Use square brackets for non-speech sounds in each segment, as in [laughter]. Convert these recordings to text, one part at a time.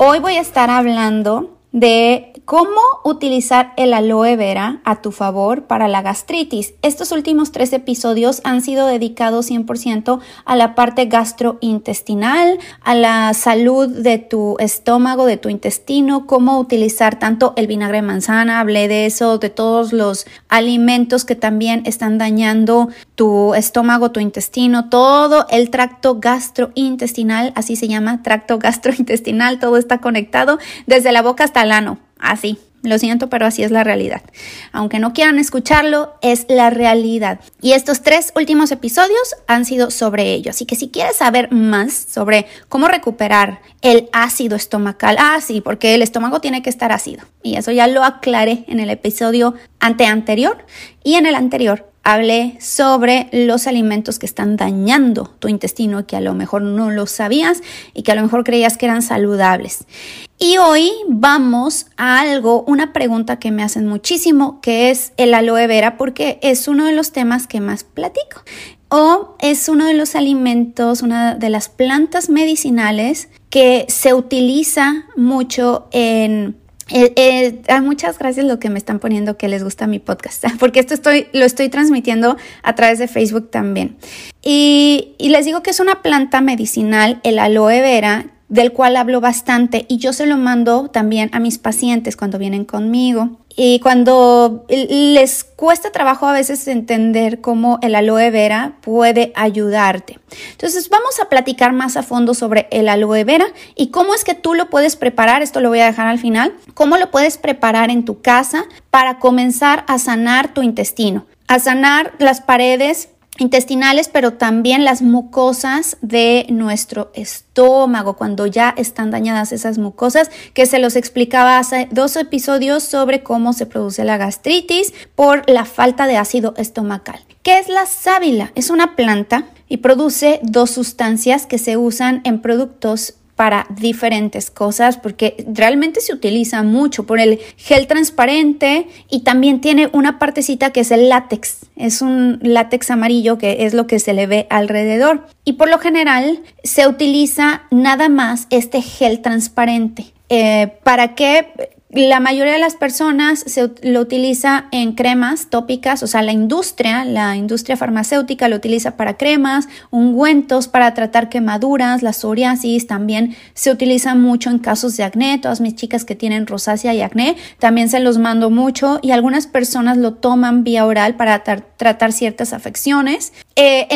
Hoy voy a estar hablando de cómo utilizar el aloe vera a tu favor para la gastritis. Estos últimos tres episodios han sido dedicados 100% a la parte gastrointestinal, a la salud de tu estómago, de tu intestino, cómo utilizar tanto el vinagre de manzana, hablé de eso, de todos los alimentos que también están dañando tu estómago, tu intestino, todo el tracto gastrointestinal, así se llama, tracto gastrointestinal, todo está conectado desde la boca hasta el ano Así. Lo siento, pero así es la realidad. Aunque no quieran escucharlo, es la realidad. Y estos tres últimos episodios han sido sobre ello. Así que si quieres saber más sobre cómo recuperar el ácido estomacal, ah, sí, porque el estómago tiene que estar ácido. Y eso ya lo aclaré en el episodio ante anterior. Y en el anterior hablé sobre los alimentos que están dañando tu intestino, que a lo mejor no lo sabías y que a lo mejor creías que eran saludables. Y hoy vamos a algo, una pregunta que me hacen muchísimo, que es el aloe vera, porque es uno de los temas que más platico. O es uno de los alimentos, una de las plantas medicinales que se utiliza mucho en eh, eh, ah, muchas gracias lo que me están poniendo que les gusta mi podcast, [laughs] porque esto estoy, lo estoy transmitiendo a través de Facebook también. Y, y les digo que es una planta medicinal, el aloe vera, del cual hablo bastante y yo se lo mando también a mis pacientes cuando vienen conmigo. Y cuando les cuesta trabajo a veces entender cómo el aloe vera puede ayudarte. Entonces vamos a platicar más a fondo sobre el aloe vera y cómo es que tú lo puedes preparar, esto lo voy a dejar al final, cómo lo puedes preparar en tu casa para comenzar a sanar tu intestino, a sanar las paredes intestinales, pero también las mucosas de nuestro estómago, cuando ya están dañadas esas mucosas, que se los explicaba hace dos episodios sobre cómo se produce la gastritis por la falta de ácido estomacal. ¿Qué es la sábila? Es una planta y produce dos sustancias que se usan en productos para diferentes cosas porque realmente se utiliza mucho por el gel transparente y también tiene una partecita que es el látex. Es un látex amarillo que es lo que se le ve alrededor. Y por lo general se utiliza nada más este gel transparente. Eh, ¿Para qué? La mayoría de las personas se lo utiliza en cremas tópicas, o sea, la industria, la industria farmacéutica lo utiliza para cremas, ungüentos para tratar quemaduras, la psoriasis también se utiliza mucho en casos de acné. Todas mis chicas que tienen rosácea y acné también se los mando mucho y algunas personas lo toman vía oral para tratar ciertas afecciones. Eh,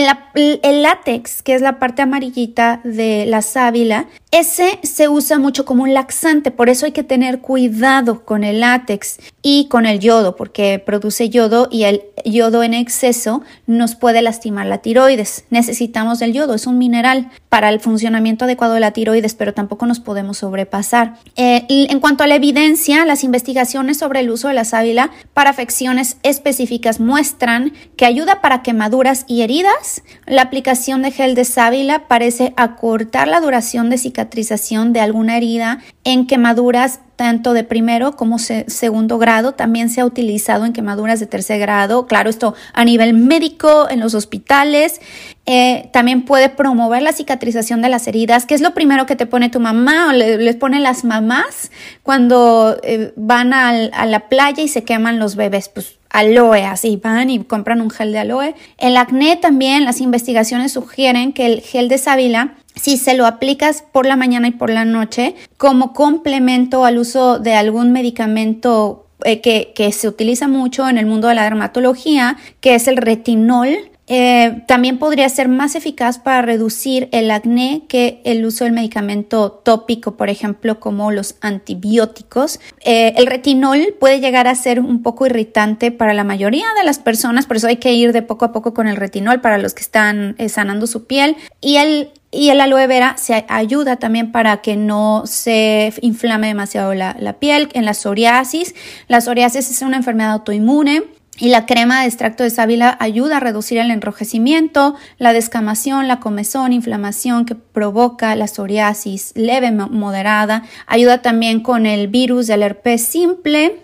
el látex, que es la parte amarillita de la sábila, ese se usa mucho como un laxante, por eso hay que tener cuidado con el látex y con el yodo, porque produce yodo y el yodo en exceso nos puede lastimar la tiroides. Necesitamos el yodo, es un mineral para el funcionamiento adecuado de la tiroides, pero tampoco nos podemos sobrepasar. Eh, en cuanto a la evidencia, las investigaciones sobre el uso de la sábila para afecciones específicas muestran que ayuda para quemaduras y heridas. La aplicación de gel de sábila parece acortar la duración de cicatrización de alguna herida en quemaduras tanto de primero como segundo grado, también se ha utilizado en quemaduras de tercer grado, claro, esto a nivel médico, en los hospitales, eh, también puede promover la cicatrización de las heridas, que es lo primero que te pone tu mamá o les pone las mamás cuando eh, van a la playa y se queman los bebés, pues aloe, así van y compran un gel de aloe. El acné también, las investigaciones sugieren que el gel de sábila si se lo aplicas por la mañana y por la noche como complemento al uso de algún medicamento eh, que, se utiliza mucho en el mundo de la dermatología, que es el retinol, eh, también podría ser más eficaz para reducir el acné que el uso del medicamento tópico, por ejemplo, como los antibióticos. Eh, el retinol puede llegar a ser un poco irritante para la mayoría de las personas, por eso hay que ir de poco a poco con el retinol para los que están sanando su piel. Y el Y el aloe vera se ayuda también para que no se inflame demasiado la, la piel en la psoriasis. La psoriasis es una enfermedad autoinmune y la crema de extracto de sábila ayuda a reducir el enrojecimiento, la descamación, la comezón, inflamación que provoca la psoriasis leve moderada. Ayuda también con el virus del herpes simple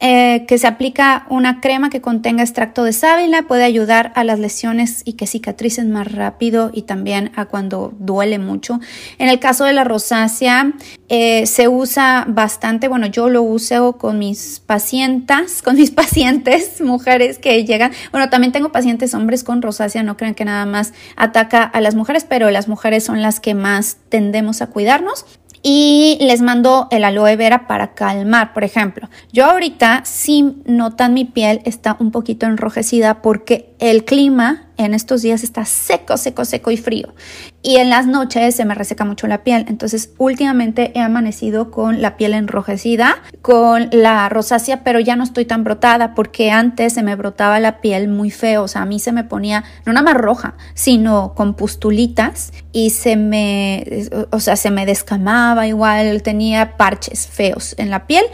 eh, que se aplica una crema que contenga extracto de sábila, puede ayudar a las lesiones y que cicatricen más rápido y también a cuando duele mucho. En el caso de la rosácea, eh, se usa bastante, bueno, yo lo uso con mis pacientes, con mis [laughs] pacientes, mujeres que llegan, bueno, también tengo pacientes hombres con rosácea, no crean que nada más ataca a las mujeres, pero las mujeres son las que más tendemos a cuidarnos y les mando el aloe vera para calmar, por ejemplo. Yo ahorita sí notan mi piel está un poquito enrojecida porque el clima en estos días está seco, seco, seco y frío. Y en las noches se me reseca mucho la piel. Entonces, últimamente he amanecido con la piel enrojecida, con la rosácea, pero ya no estoy tan brotada porque antes se me brotaba la piel muy feo. O sea, a mí se me ponía no nada más roja, sino con pustulitas y se me, o sea, se me descamaba igual, tenía parches feos en la piel.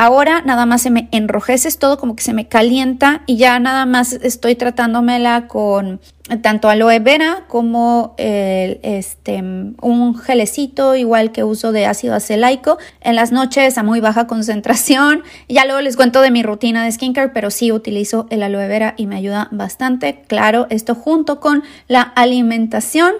Ahora nada más se me enrojece todo, como que se me calienta y ya nada más estoy tratándomela con tanto aloe vera como este, un gelecito igual que uso de ácido acelaico en las noches a muy baja [laughs] concentración. Ya luego les cuento de mi rutina de skincare, pero sí utilizo el aloe vera y me ayuda bastante. Claro, esto junto con la alimentación.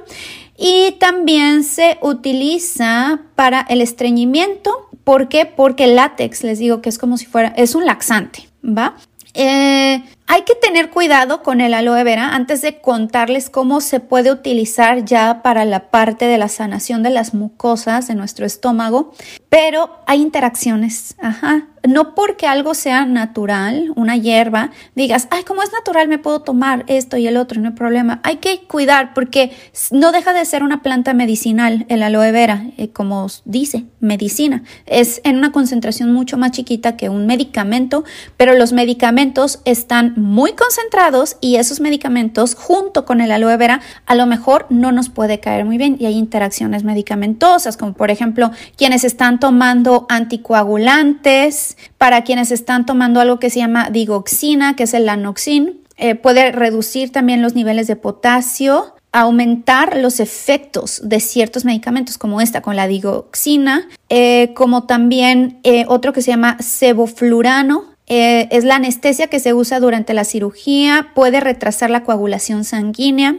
Y también se utiliza para el estreñimiento ¿Por qué? Porque el látex, les digo que es como si fuera, es un laxante, ¿va? Eh, hay que tener cuidado con el aloe vera antes de contarles cómo se puede utilizar ya para la parte de la sanación de las mucosas de nuestro estómago, pero hay interacciones, ajá, no porque algo sea natural, una hierba, digas, ay, como es natural me puedo tomar esto y el otro, no hay problema. Hay que cuidar porque no deja de ser una planta medicinal, el aloe vera, eh, como dice, medicina. Es en una concentración mucho más chiquita que un medicamento, pero los medicamentos están muy concentrados y esos medicamentos junto con el aloe vera a lo mejor no nos puede caer muy bien y hay interacciones medicamentosas, como por ejemplo quienes están tomando anticoagulantes, para quienes están tomando algo que se llama digoxina, que es el lanoxin. Eh, puede reducir también los niveles de potasio, aumentar los efectos de ciertos medicamentos como esta con la digoxina, eh, como también eh, otro que se llama sevoflurano, es la anestesia que se usa durante la cirugía, puede retrasar la coagulación sanguínea.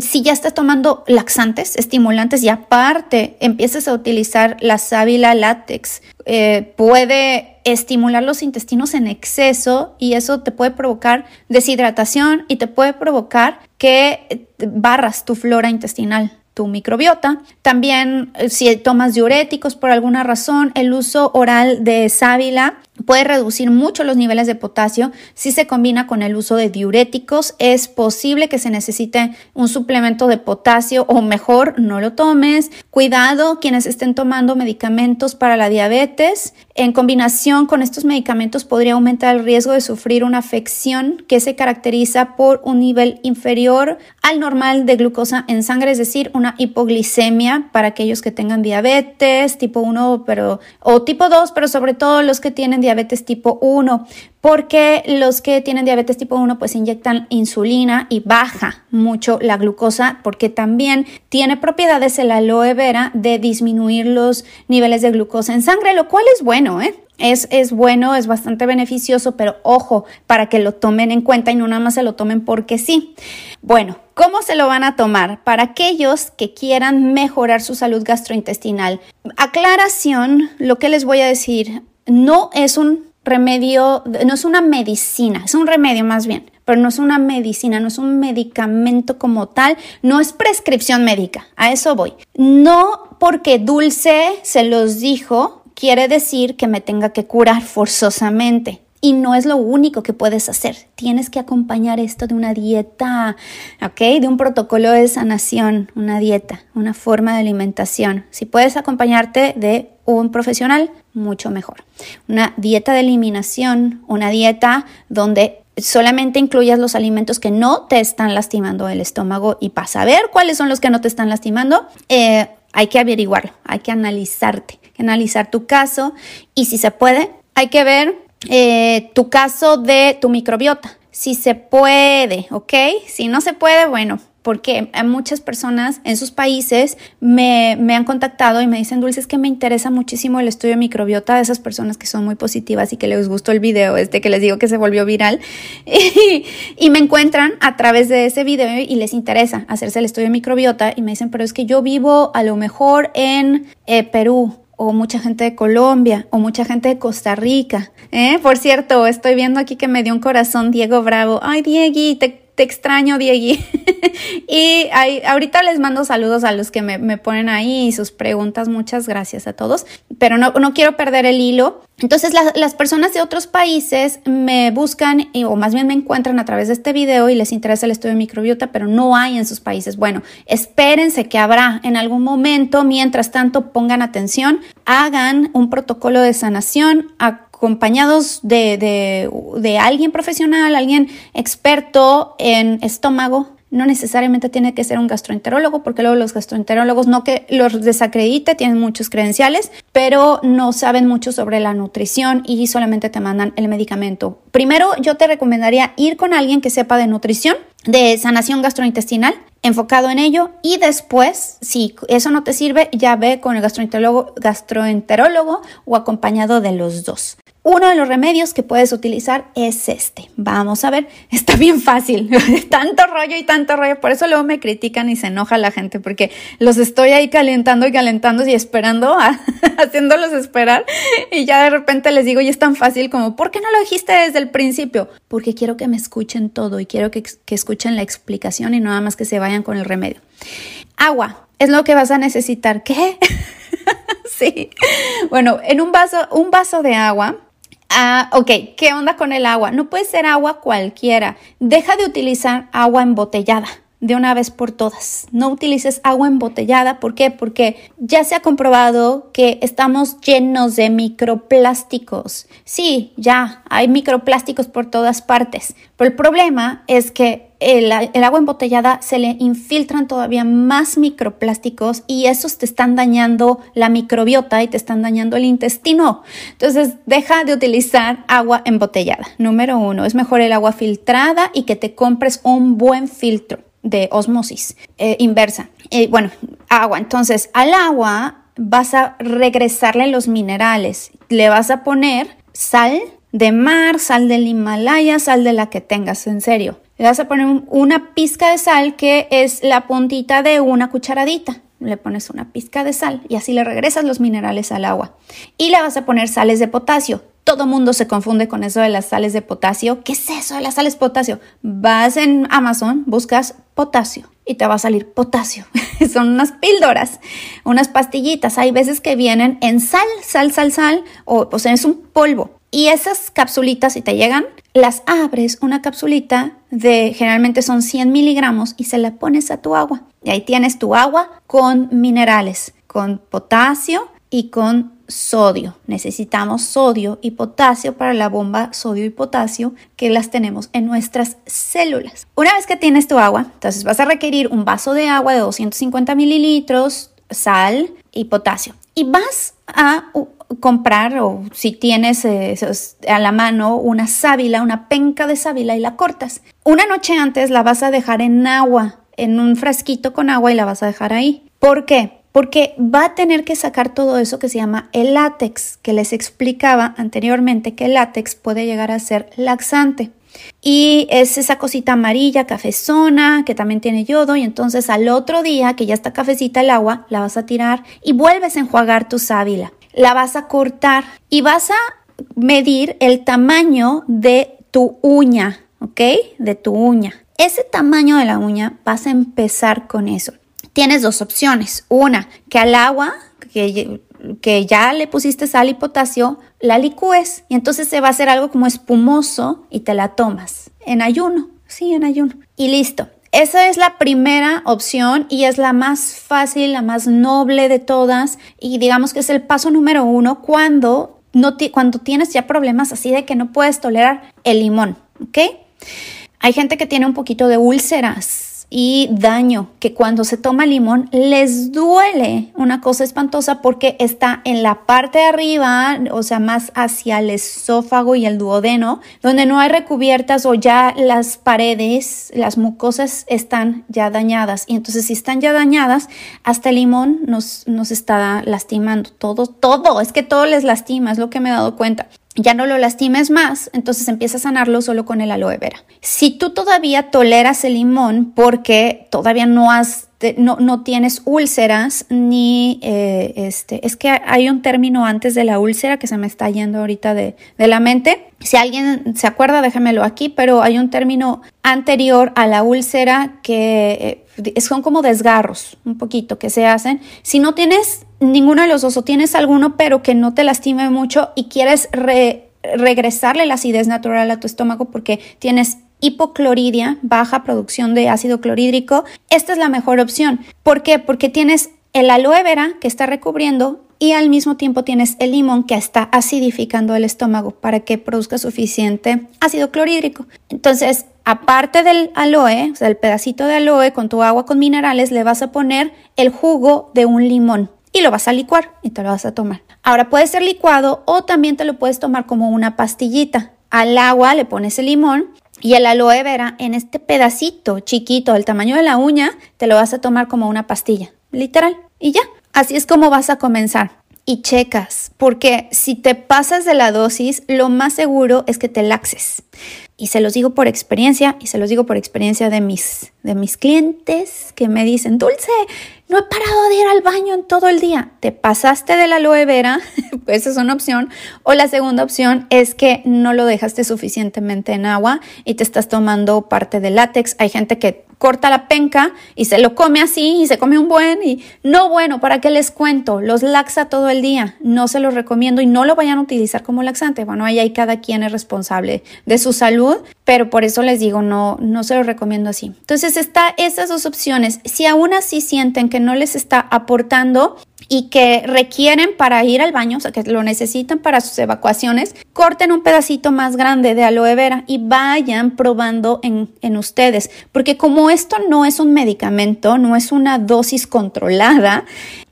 Si ya estás tomando laxantes, estimulantes y aparte empiezas a utilizar la sábila látex, puede estimular los intestinos en exceso y eso te puede provocar deshidratación y te puede provocar que barras tu flora intestinal tu microbiota. También eh, si tomas diuréticos por alguna razón, el uso oral de sábila puede reducir mucho los niveles de potasio. Si se combina con el uso de diuréticos, es posible que se necesite un suplemento de potasio o mejor no lo tomes. Cuidado quienes estén tomando medicamentos para la diabetes. En combinación con estos medicamentos podría aumentar el riesgo de sufrir una afección que se caracteriza por un nivel inferior al normal de glucosa en sangre, es decir, una hipoglicemia para aquellos que tengan diabetes tipo 1 pero, o tipo 2, pero sobre todo los que tienen diabetes diabetes tipo 1, porque los que tienen diabetes tipo 1 pues inyectan insulina y baja mucho la glucosa porque también tiene propiedades el aloe vera de disminuir los niveles de glucosa en sangre, lo cual es bueno, ¿eh? Es, es, bueno, es bastante beneficioso, pero ojo, para que lo tomen en cuenta y no nada más se lo tomen porque sí. Bueno, ¿cómo se lo van a tomar? Para aquellos que quieran mejorar su salud gastrointestinal. Aclaración, lo que les voy a decir, no es un remedio, no es una medicina, es un remedio más bien, pero no es una medicina, no es un medicamento como tal, no es prescripción médica, a eso voy. No porque Dulce se los dijo, quiere decir que me tenga que curar forzosamente. Y no es lo único que puedes hacer. Tienes que acompañar esto de una dieta, ¿ok? De un protocolo de sanación, una dieta, una forma de alimentación. Si puedes acompañarte de un profesional, mucho mejor. Una dieta de eliminación, una dieta donde solamente incluyas los alimentos que no te están lastimando el estómago y para saber cuáles son los que no te están lastimando, eh, hay que averiguarlo, hay que analizarte, analizar tu caso y si se puede, hay que ver eh, tu caso de tu microbiota. Si se puede, ¿ok? Si no se puede, bueno, porque muchas personas en sus países me, han contactado y me dicen, Dulce, es que me interesa muchísimo el estudio de microbiota de esas personas que son muy positivas y que les gustó el video este que les digo que se volvió viral [laughs] y, me encuentran a través de ese video y les interesa hacerse el estudio de microbiota y me dicen, pero es que yo vivo a lo mejor en eh, Perú o mucha gente de Colombia o mucha gente de Costa Rica. ¿eh? Por cierto, estoy viendo aquí que me dio un corazón Diego Bravo. Ay, Diegui, te extraño, Diegui. [laughs] y ahorita les mando saludos a los que me, ponen ahí y sus preguntas. Muchas gracias a todos. Pero no, quiero perder el hilo. Entonces, las personas de otros países me buscan o más bien me encuentran a través de este video y les interesa el estudio de microbiota, pero no hay en sus países. Bueno, espérense que habrá en algún momento. Mientras tanto, pongan atención, hagan un protocolo de sanación. Acompañados de, de, alguien profesional, alguien experto en estómago, no necesariamente tiene que ser un gastroenterólogo, porque luego los gastroenterólogos no que los desacredite, tienen muchos credenciales, pero no saben mucho sobre la nutrición y solamente te mandan el medicamento. Primero, yo te recomendaría ir con alguien que sepa de nutrición, de sanación gastrointestinal, enfocado en ello y después, si eso no te sirve, ya ve con el gastroenterólogo, gastroenterólogo o acompañado de los dos. Uno de los remedios que puedes utilizar es este. Vamos a ver, [laughs] está bien fácil. [laughs] tanto rollo y tanto rollo. Por eso luego me critican y se enoja la gente porque los estoy ahí calentando y calentando y esperando, [laughs] haciéndolos esperar. Y ya de repente les digo, y es tan fácil como, ¿por qué no lo dijiste desde el principio? Porque quiero que me escuchen todo y quiero que, escuchen la explicación y nada más que se vayan con el remedio. Agua es lo que vas a necesitar. ¿Qué? sí. Bueno, en un vaso, un vaso de agua Ah, ok, ¿qué onda con el agua? No puede ser agua cualquiera. Deja de utilizar agua embotellada de una vez por todas. No utilices agua embotellada. ¿Por qué? Porque ya se ha comprobado que estamos llenos de microplásticos. Sí, ya hay microplásticos por todas partes. Pero el problema es que el, agua embotellada se le infiltran todavía más microplásticos y esos te están dañando la microbiota y te están dañando el intestino. Entonces, deja de utilizar agua embotellada. Número uno, es mejor el agua filtrada y que te compres un buen filtro de osmosis eh, inversa. Eh, bueno, agua. Entonces, al agua vas a regresarle los minerales. Le vas a poner sal de mar, sal del Himalaya, sal de la que tengas, en serio. Le vas a poner una pizca de sal que es la puntita de una cucharadita. Le pones una pizca de sal y así le regresas los minerales al agua. Y le vas a poner sales de potasio. Todo mundo se confunde con eso de las sales de potasio. ¿Qué es eso de las sales de potasio? Vas en Amazon, buscas potasio y te va a salir potasio. [laughs] Son unas píldoras, unas pastillitas. Hay veces que vienen en sal, sal, sal, sal, o, o sea, es un polvo. Y esas capsulitas, si te llegan, las abres, una capsulita de generalmente son 100 miligramos y se la pones a tu agua. Y ahí tienes tu agua con minerales, con potasio y con sodio. Necesitamos sodio y potasio para la bomba sodio y potasio que las tenemos en nuestras células. Una vez que tienes tu agua, entonces vas a requerir un vaso de agua de 250 mililitros, sal y potasio. Y vas a comprar o si tienes eh, a la mano una sábila, una penca de sábila y la cortas. Una noche antes la vas a dejar en agua, en un frasquito con agua y la vas a dejar ahí. ¿Por qué? Porque va a tener que sacar todo eso que se llama el látex, que les explicaba anteriormente que el látex puede llegar a ser laxante. Y es esa cosita amarilla, cafezona, que también tiene yodo. Y entonces al otro día, que ya está cafecita el agua, la vas a tirar y vuelves a enjuagar tu sábila la vas a cortar y vas a medir el tamaño de tu uña, ¿ok? De tu uña. Ese tamaño de la uña vas a empezar con eso. Tienes dos opciones. Una, que al agua, que, que ya le pusiste sal y potasio, la licúes y entonces se va a hacer algo como espumoso y te la tomas en ayuno. Sí, en ayuno. Y listo. Esa es la primera opción y es la más fácil, la más noble de todas y digamos que es el paso número uno cuando, no cuando tienes ya problemas así de que no puedes tolerar el limón. ¿ok? Hay gente que tiene un poquito de úlceras y daño, que cuando se toma limón les duele una cosa espantosa porque está en la parte de arriba, o sea, más hacia el esófago y el duodeno, donde no hay recubiertas o ya las paredes, las mucosas están ya dañadas. Y entonces si están ya dañadas, hasta el limón nos, nos está lastimando. Todo, todo, es que todo les lastima, es lo que me he dado cuenta ya no lo lastimes más, entonces empieza a sanarlo solo con el aloe vera. Si tú todavía toleras el limón porque todavía no has no, no, tienes úlceras ni eh, este es que hay un término antes de la úlcera que se me está yendo ahorita de, de, la mente. Si alguien se acuerda déjamelo aquí pero hay un término anterior a la úlcera que eh, son como desgarros un poquito que se hacen. Si no tienes ninguno de los dos o tienes alguno pero que no te lastime mucho y quieres regresarle la acidez natural a tu estómago porque tienes hipocloridia, baja producción de ácido clorhídrico, esta es la mejor opción. ¿Por qué? Porque tienes el aloe vera que está recubriendo y al mismo tiempo tienes el limón que está acidificando el estómago para que produzca suficiente ácido clorhídrico. Entonces, aparte del aloe, o sea, el pedacito de aloe con tu agua con minerales, le vas a poner el jugo de un limón y lo vas a licuar y te lo vas a tomar. Ahora puede ser licuado o también te lo puedes tomar como una pastillita. Al agua le pones el limón y el aloe vera en este pedacito chiquito del tamaño de la uña, te lo vas a tomar como una pastilla, literal. Y ya, así es como vas a comenzar. Y checas, porque si te pasas de la dosis, lo más seguro es que te laxes. Y se los digo por experiencia, y se los digo por experiencia de mis, de mis clientes que me dicen, Dulce, no he parado de ir al baño en todo el día. Te pasaste de la aloe vera, [laughs] pues es una opción. O la segunda opción es que no lo dejaste suficientemente en agua y te estás tomando parte del látex. Hay gente que corta la penca y se lo come así y se come un buen y no bueno, ¿para qué les cuento? Los laxa todo el día, no se los recomiendo y no lo vayan a utilizar como laxante. Bueno, ahí, ahí cada quien es responsable de su salud, pero por eso les digo, no, no se los recomiendo así. Entonces está esas dos opciones. Si aún así sienten que no les está aportando, y que requieren para ir al baño, o sea, que lo necesitan para sus evacuaciones, corten un pedacito más grande de aloe vera y vayan probando en, en ustedes. Porque como esto no es un medicamento, no es una dosis controlada,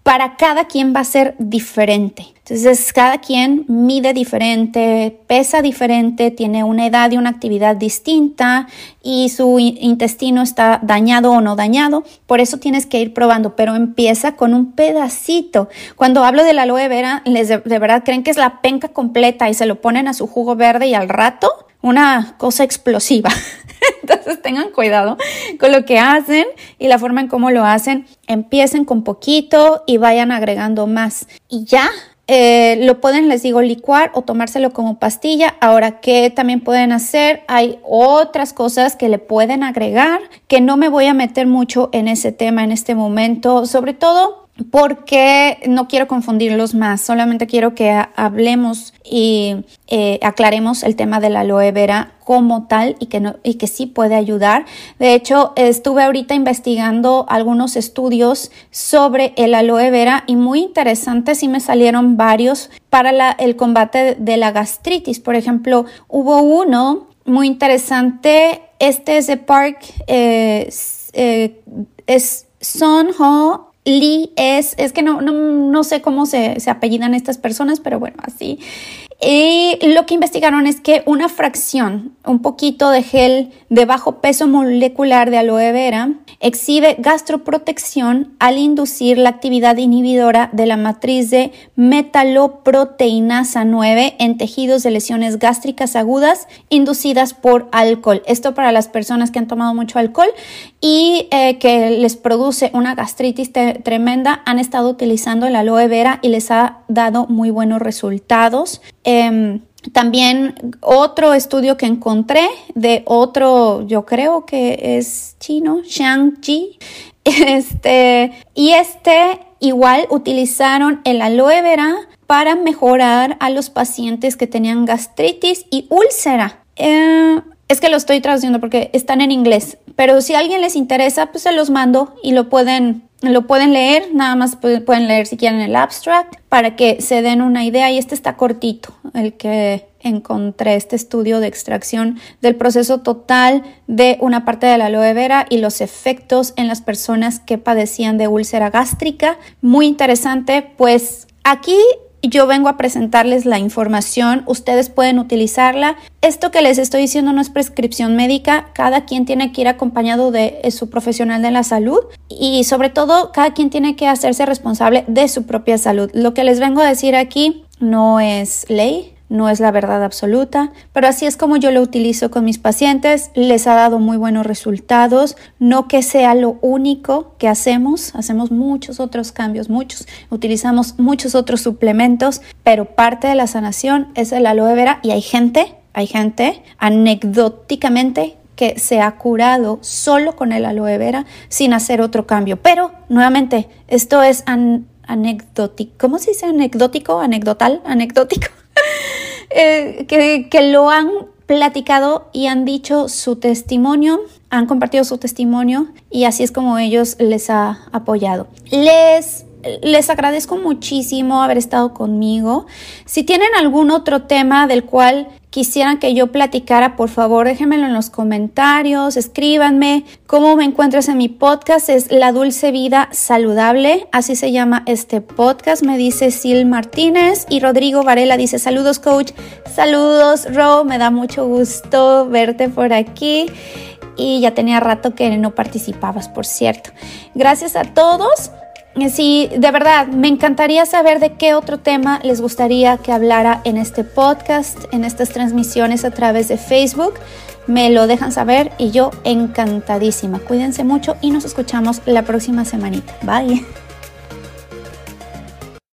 para cada quien va a ser diferente. Entonces, cada quien mide diferente, pesa diferente, tiene una edad y una actividad distinta y su intestino está dañado o no dañado. Por eso tienes que ir probando, pero empieza con un pedacito. Cuando hablo de la aloe vera, les de, de verdad creen que es la penca completa y se lo ponen a su jugo verde y al rato una cosa explosiva. [laughs] Entonces tengan cuidado con lo que hacen y la forma en cómo lo hacen. Empiecen con poquito y vayan agregando más. Y ya eh, lo pueden, les digo, licuar o tomárselo como pastilla. Ahora, ¿qué también pueden hacer? Hay otras cosas que le pueden agregar, que no me voy a meter mucho en ese tema en este momento, sobre todo porque no quiero confundirlos más, solamente quiero que hablemos y eh, aclaremos el tema de la aloe vera como tal y que, no, y que sí puede ayudar. De hecho, estuve ahorita investigando algunos estudios sobre el aloe vera y muy interesantes y me salieron varios para el combate de la gastritis. Por ejemplo, hubo uno muy interesante, este es de Park, eh, eh, es Son Ho Lee es, es que no, no, no sé cómo se, se, apellidan estas personas, pero bueno, así. Y lo que investigaron es que una fracción, un poquito de gel de bajo peso molecular de aloe vera, exhibe gastroprotección al inducir la actividad inhibidora de la matriz de metaloproteinasa 9 en tejidos de lesiones gástricas agudas inducidas por alcohol. Esto para las personas que han tomado mucho alcohol y eh, que les produce una gastritis tremenda, han estado utilizando la aloe vera y les ha dado muy buenos resultados. Em, también otro estudio que encontré de otro, yo creo que es chino, Shang-Chi, [laughs] este, y este igual utilizaron el aloe vera para mejorar a los pacientes que tenían gastritis y úlcera. Eh, es que lo estoy traduciendo porque están en inglés, pero si a alguien les interesa, pues se los mando y lo pueden lo pueden leer, nada más pueden leer si quieren el abstract para que se den una idea y este está cortito, el que encontré este estudio de extracción del proceso total de una parte de la aloe vera y los efectos en las personas que padecían de úlcera gástrica. Muy interesante, pues aquí yo vengo a presentarles la información, ustedes pueden utilizarla. Esto que les estoy diciendo no es prescripción médica, cada quien tiene que ir acompañado de eh, su profesional de la salud y sobre todo cada quien tiene que hacerse responsable de su propia salud. Lo que les vengo a decir aquí no es ley, no es la verdad absoluta, pero así es como yo lo utilizo con mis pacientes, les ha dado muy buenos resultados, no que sea lo único que hacemos, hacemos muchos otros cambios, muchos, utilizamos muchos otros suplementos, pero parte de la sanación es el aloe vera y hay gente, hay gente anecdóticamente que se ha curado solo con el aloe vera sin hacer otro cambio. Pero, nuevamente, esto es anecdótico. ¿Cómo se dice anecdótico? Anecdotal, anecdótico. Eh, que, lo han platicado y han dicho su testimonio, han compartido su testimonio y así es como ellos les ha apoyado. Les les agradezco muchísimo haber estado conmigo. Si tienen algún otro tema del cual quisieran que yo platicara, por favor déjenmelo en los comentarios, escríbanme. ¿Cómo me encuentras en mi podcast? Es La Dulce Vida Saludable, así se llama este podcast, me dice Sil Martínez y Rodrigo Varela dice saludos coach, saludos Ro, me da mucho gusto verte por aquí y ya tenía rato que no participabas, por cierto. Gracias a todos. Sí, de verdad, me encantaría saber de qué otro tema les gustaría que hablara en este podcast, en estas transmisiones a través de Facebook. Me lo dejan saber y yo encantadísima. Cuídense mucho y nos escuchamos la próxima semanita. Bye.